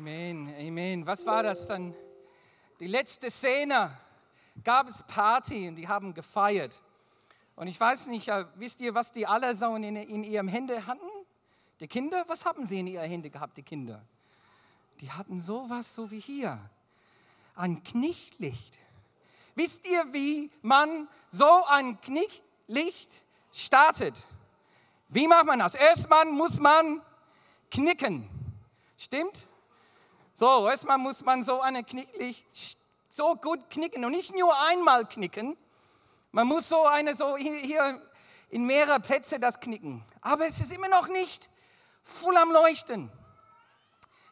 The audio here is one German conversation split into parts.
Amen, Amen. Was war das dann? Die letzte Szene gab es Party und die haben gefeiert. Und ich weiß nicht, äh, wisst ihr, was die alle so in, in ihrem Hände hatten? Die Kinder, was haben sie in ihren Händen gehabt, die Kinder? Die hatten sowas so wie hier, ein Knicklicht. Wisst ihr, wie man so ein Knicklicht startet? Wie macht man das? Erstmal muss man knicken. Stimmt? So, erstmal muss man so eine Knicklicht so gut knicken und nicht nur einmal knicken. Man muss so eine so hier in mehrere Plätze das knicken. Aber es ist immer noch nicht voll am Leuchten.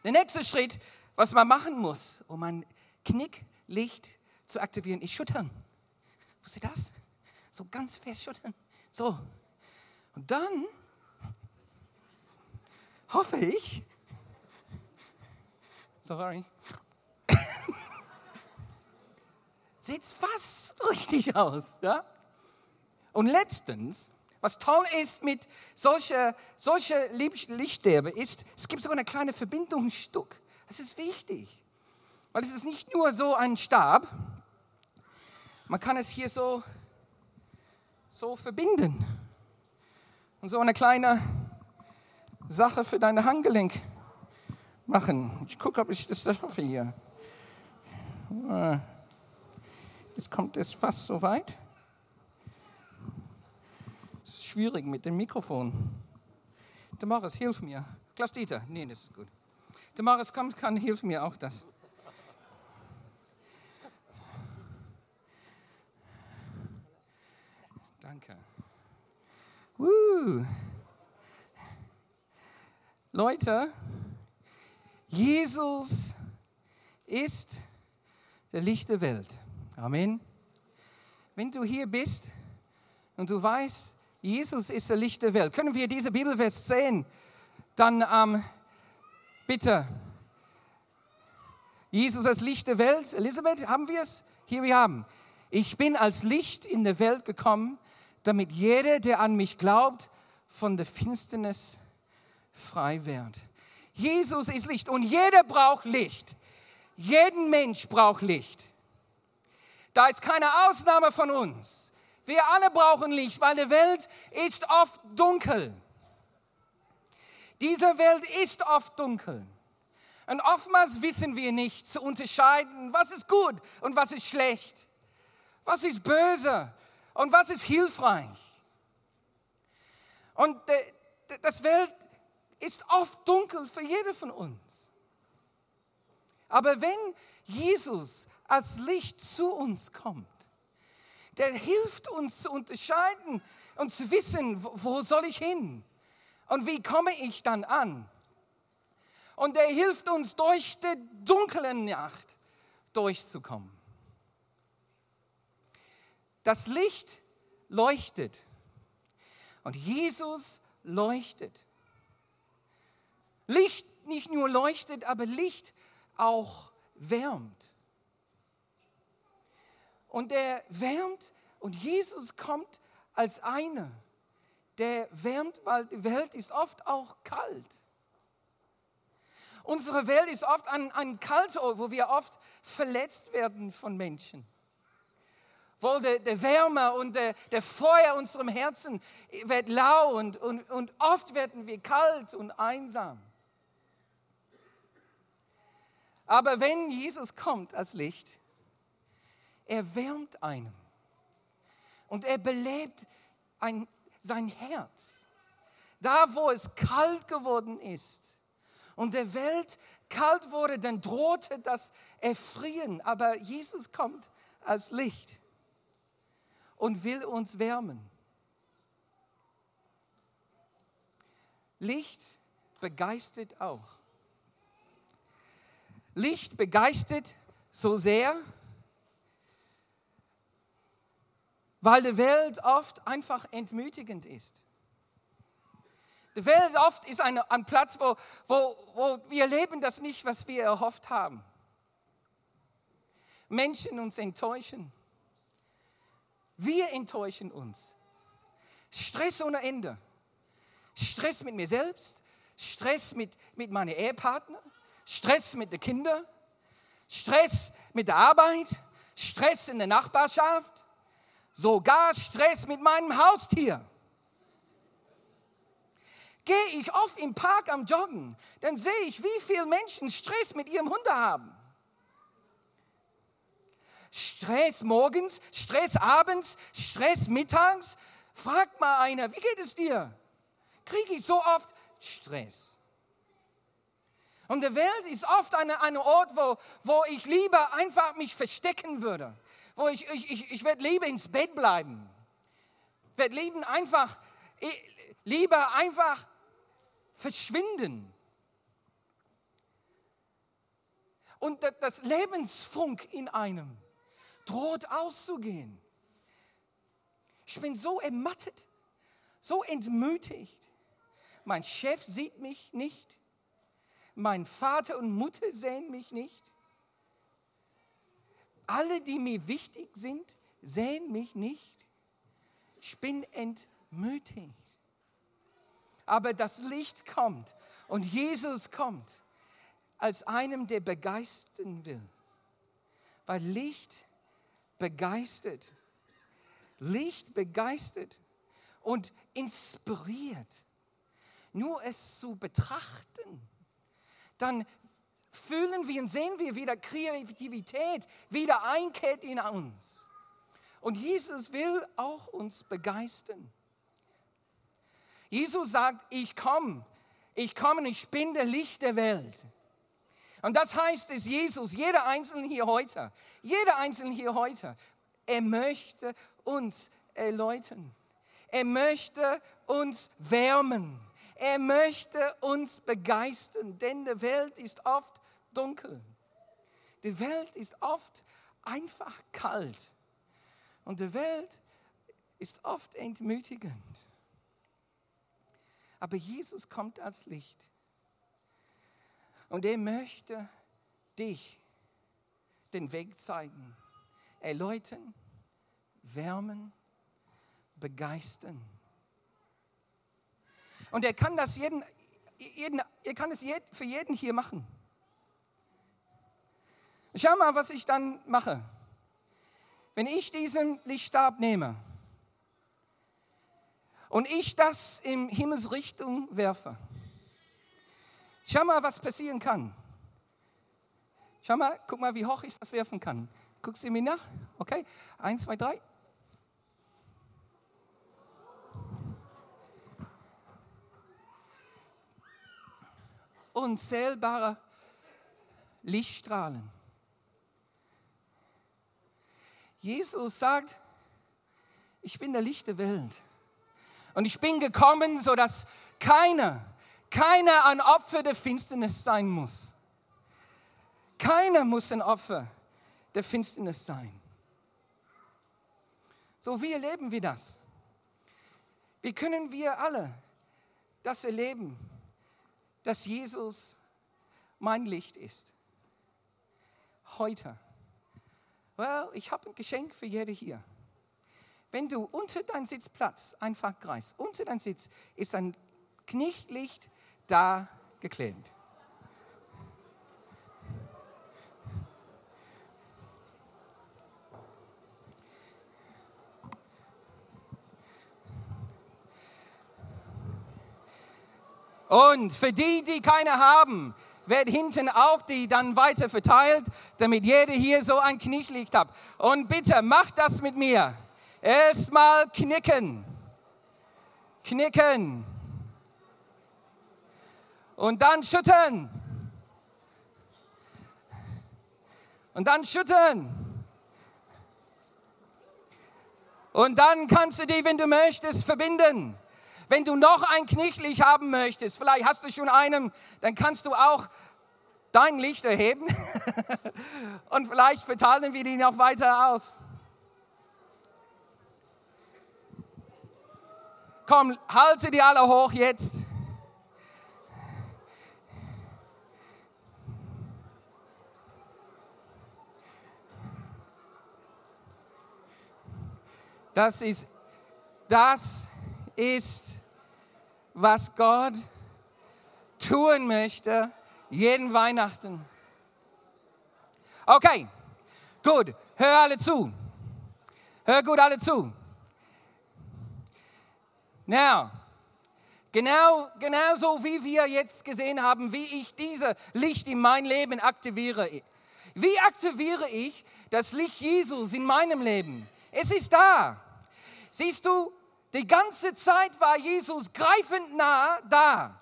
Der nächste Schritt, was man machen muss, um ein Knicklicht zu aktivieren, ist schüttern. Wisst ihr das? So ganz fest schüttern. So. Und dann hoffe ich, sorry, sieht fast richtig aus. Ja? Und letztens, was toll ist mit solcher solche Lichtsterbe, ist, es gibt so eine kleine Verbindungsstück. Das ist wichtig, weil es ist nicht nur so ein Stab, man kann es hier so, so verbinden. Und so eine kleine Sache für deine Handgelenk machen. Ich gucke, ob ich das schaffe hier. Ah. Jetzt kommt es fast so weit. Es ist schwierig mit dem Mikrofon. Damaris, hilf mir. Klaus Dieter, nee, das ist gut. Damaris, komm, kann, hilf mir auch das. Danke. Uh. Leute, Jesus ist der Licht der Welt. Amen. Wenn du hier bist und du weißt, Jesus ist der Licht der Welt, können wir diese Bibelvers sehen? Dann ähm, bitte. Jesus als Licht der Welt. Elisabeth, haben wir es? Hier wir haben. Ich bin als Licht in der Welt gekommen, damit jeder, der an mich glaubt, von der Finsternis frei wird. Jesus ist Licht und jeder braucht Licht. Jeden Mensch braucht Licht. Da ist keine Ausnahme von uns. Wir alle brauchen Licht, weil die Welt ist oft dunkel. Diese Welt ist oft dunkel. Und oftmals wissen wir nicht zu unterscheiden, was ist gut und was ist schlecht, was ist böse und was ist hilfreich. Und das Welt ist oft dunkel für jede von uns. Aber wenn Jesus als Licht zu uns kommt, der hilft uns zu unterscheiden und zu wissen, wo soll ich hin und wie komme ich dann an. Und er hilft uns durch die dunkle Nacht durchzukommen. Das Licht leuchtet und Jesus leuchtet. Licht nicht nur leuchtet, aber Licht auch wärmt und der wärmt und Jesus kommt als einer, der wärmt, weil die Welt ist oft auch kalt. Unsere Welt ist oft ein, ein Kaltort, wo wir oft verletzt werden von Menschen. Wo der, der Wärme und der, der Feuer unserem Herzen wird lau und, und, und oft werden wir kalt und einsam. Aber wenn Jesus kommt als Licht, er wärmt einem und er belebt ein, sein Herz. Da, wo es kalt geworden ist und der Welt kalt wurde, dann drohte das Erfrieren. Aber Jesus kommt als Licht und will uns wärmen. Licht begeistert auch. Licht begeistert so sehr, weil die Welt oft einfach entmütigend ist. Die Welt oft ist ein, ein Platz, wo, wo, wo wir leben das nicht, was wir erhofft haben. Menschen uns enttäuschen. Wir enttäuschen uns. Stress ohne Ende. Stress mit mir selbst, Stress mit, mit meinem Ehepartner, Stress mit den Kindern, Stress mit der Arbeit, Stress in der Nachbarschaft, sogar Stress mit meinem Haustier. Gehe ich oft im Park am Joggen, dann sehe ich, wie viele Menschen Stress mit ihrem Hund haben. Stress morgens, Stress abends, Stress mittags. Fragt mal einer, wie geht es dir? Kriege ich so oft Stress. Und die Welt ist oft ein eine Ort, wo, wo ich lieber einfach mich verstecken würde. Wo ich, ich, ich, ich werde lieber ins Bett bleiben. Werde lieber einfach, lieber einfach verschwinden. Und das Lebensfunk in einem droht auszugehen. Ich bin so ermattet, so entmütigt. Mein Chef sieht mich nicht. Mein Vater und Mutter sehen mich nicht. Alle, die mir wichtig sind, sehen mich nicht. Ich bin entmütigt. Aber das Licht kommt und Jesus kommt als einem, der begeistern will. Weil Licht begeistert. Licht begeistert und inspiriert. Nur es zu betrachten, dann fühlen wir und sehen wir, wie der Kreativität wieder einkehrt in uns. Und Jesus will auch uns begeistern. Jesus sagt, ich komme, ich komme und ich bin der Licht der Welt. Und das heißt es Jesus, jeder Einzelne hier heute, jeder Einzelne hier heute, er möchte uns erläutern. Er möchte uns wärmen. Er möchte uns begeistern, denn die Welt ist oft dunkel. Die Welt ist oft einfach kalt. Und die Welt ist oft entmütigend. Aber Jesus kommt als Licht. Und er möchte dich den Weg zeigen, erläutern, wärmen, begeistern. Und er kann das jeden, jeden, er kann es für jeden hier machen. Schau mal, was ich dann mache. Wenn ich diesen Lichtstab nehme und ich das in Himmelsrichtung werfe, Schau mal, was passieren kann. Schau mal, guck mal, wie hoch ich das werfen kann. Guckst du mir nach? Okay, eins, zwei, drei. Unzählbare Lichtstrahlen. Jesus sagt, ich bin der Licht der Welt. Und ich bin gekommen, sodass keiner keiner ein Opfer der Finsternis sein muss. Keiner muss ein Opfer der Finsternis sein. So, wie erleben wir das? Wie können wir alle das erleben, dass Jesus mein Licht ist? Heute. Well, ich habe ein Geschenk für jede hier. Wenn du unter deinem Sitzplatz einfach greifst, unter deinem Sitz ist ein Knichtlicht da geklemmt. Und für die, die keine haben, wird hinten auch die dann weiter verteilt, damit jeder hier so ein Kniechlicht hat. Und bitte, macht das mit mir. Erstmal knicken. Knicken und dann schütteln. Und dann schütteln. Und dann kannst du die, wenn du möchtest, verbinden. Wenn du noch ein Knichtlicht haben möchtest, vielleicht hast du schon einen, dann kannst du auch dein Licht erheben und vielleicht verteilen wir die noch weiter aus. Komm, halte die alle hoch jetzt. Das ist, das ist, was Gott tun möchte Jeden Weihnachten. Okay, gut. Hör alle zu. Hör gut alle zu. Now, genau, genauso wie wir jetzt gesehen haben, wie ich diese Licht in mein Leben aktiviere. Wie aktiviere ich das Licht Jesus in meinem Leben? Es ist da. Siehst du, die ganze Zeit war Jesus greifend nah da.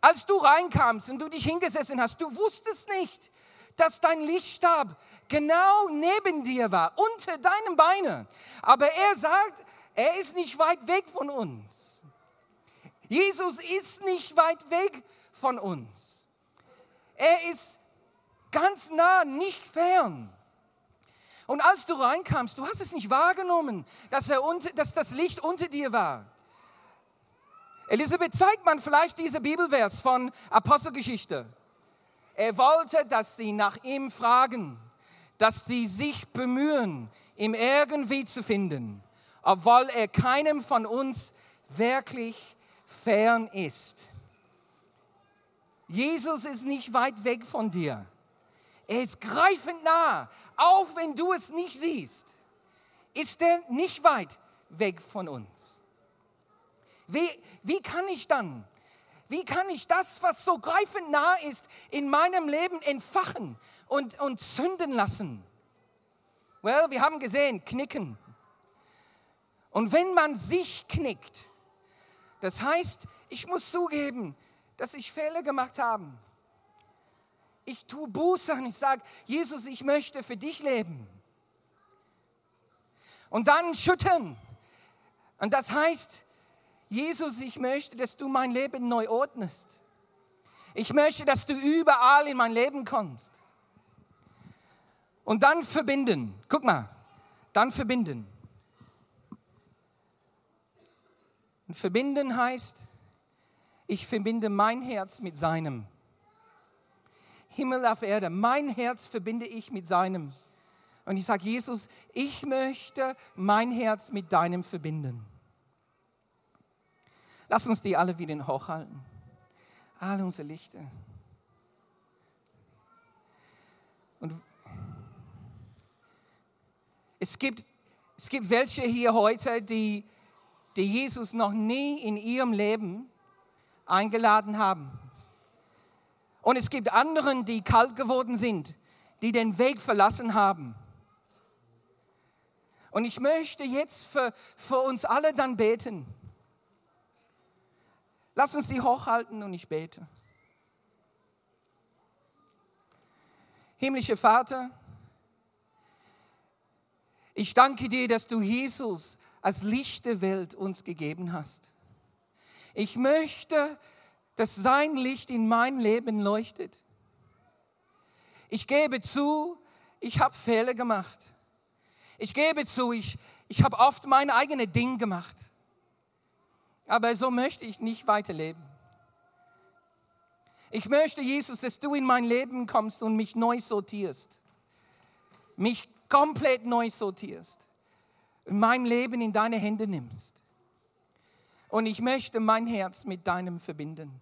Als du reinkamst und du dich hingesessen hast, du wusstest nicht, dass dein Lichtstab genau neben dir war, unter deinen Beinen. Aber er sagt, er ist nicht weit weg von uns. Jesus ist nicht weit weg von uns. Er ist ganz nah, nicht fern. Und als du reinkamst, du hast es nicht wahrgenommen, dass, er unter, dass das Licht unter dir war. Elisabeth zeigt man vielleicht diese Bibelvers von Apostelgeschichte. Er wollte, dass sie nach ihm fragen, dass sie sich bemühen, ihm irgendwie zu finden obwohl er keinem von uns wirklich fern ist. Jesus ist nicht weit weg von dir. Er ist greifend nah, auch wenn du es nicht siehst. Ist er nicht weit weg von uns? Wie, wie kann ich dann, wie kann ich das, was so greifend nah ist, in meinem Leben entfachen und, und zünden lassen? Well, wir haben gesehen, knicken. Und wenn man sich knickt, das heißt, ich muss zugeben, dass ich Fehler gemacht habe. Ich tue Buße und ich sage, Jesus, ich möchte für dich leben. Und dann schüttern. Und das heißt, Jesus, ich möchte, dass du mein Leben neu ordnest. Ich möchte, dass du überall in mein Leben kommst. Und dann verbinden. Guck mal, dann verbinden. Und verbinden heißt, ich verbinde mein Herz mit seinem. Himmel auf Erde, mein Herz verbinde ich mit seinem. Und ich sage, Jesus, ich möchte mein Herz mit deinem verbinden. Lass uns die alle wieder hochhalten. Alle unsere Lichter. Und es gibt, es gibt welche hier heute, die die Jesus noch nie in ihrem Leben eingeladen haben. Und es gibt anderen, die kalt geworden sind, die den Weg verlassen haben. Und ich möchte jetzt für, für uns alle dann beten. Lass uns die hochhalten und ich bete. Himmlischer Vater, ich danke dir, dass du Jesus als Licht der Welt uns gegeben hast. Ich möchte, dass sein Licht in mein Leben leuchtet. Ich gebe zu, ich habe Fehler gemacht. Ich gebe zu, ich, ich habe oft mein eigenes Ding gemacht. Aber so möchte ich nicht weiterleben. Ich möchte, Jesus, dass du in mein Leben kommst und mich neu sortierst. Mich komplett neu sortierst mein Leben in deine Hände nimmst. Und ich möchte mein Herz mit deinem verbinden.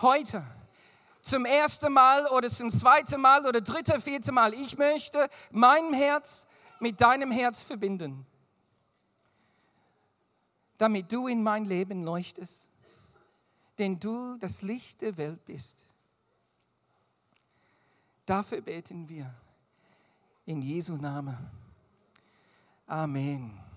Heute, zum ersten Mal oder zum zweiten Mal oder dritte, vierte Mal, ich möchte mein Herz mit deinem Herz verbinden, damit du in mein Leben leuchtest, denn du das Licht der Welt bist. Dafür beten wir in Jesu Namen. Amen.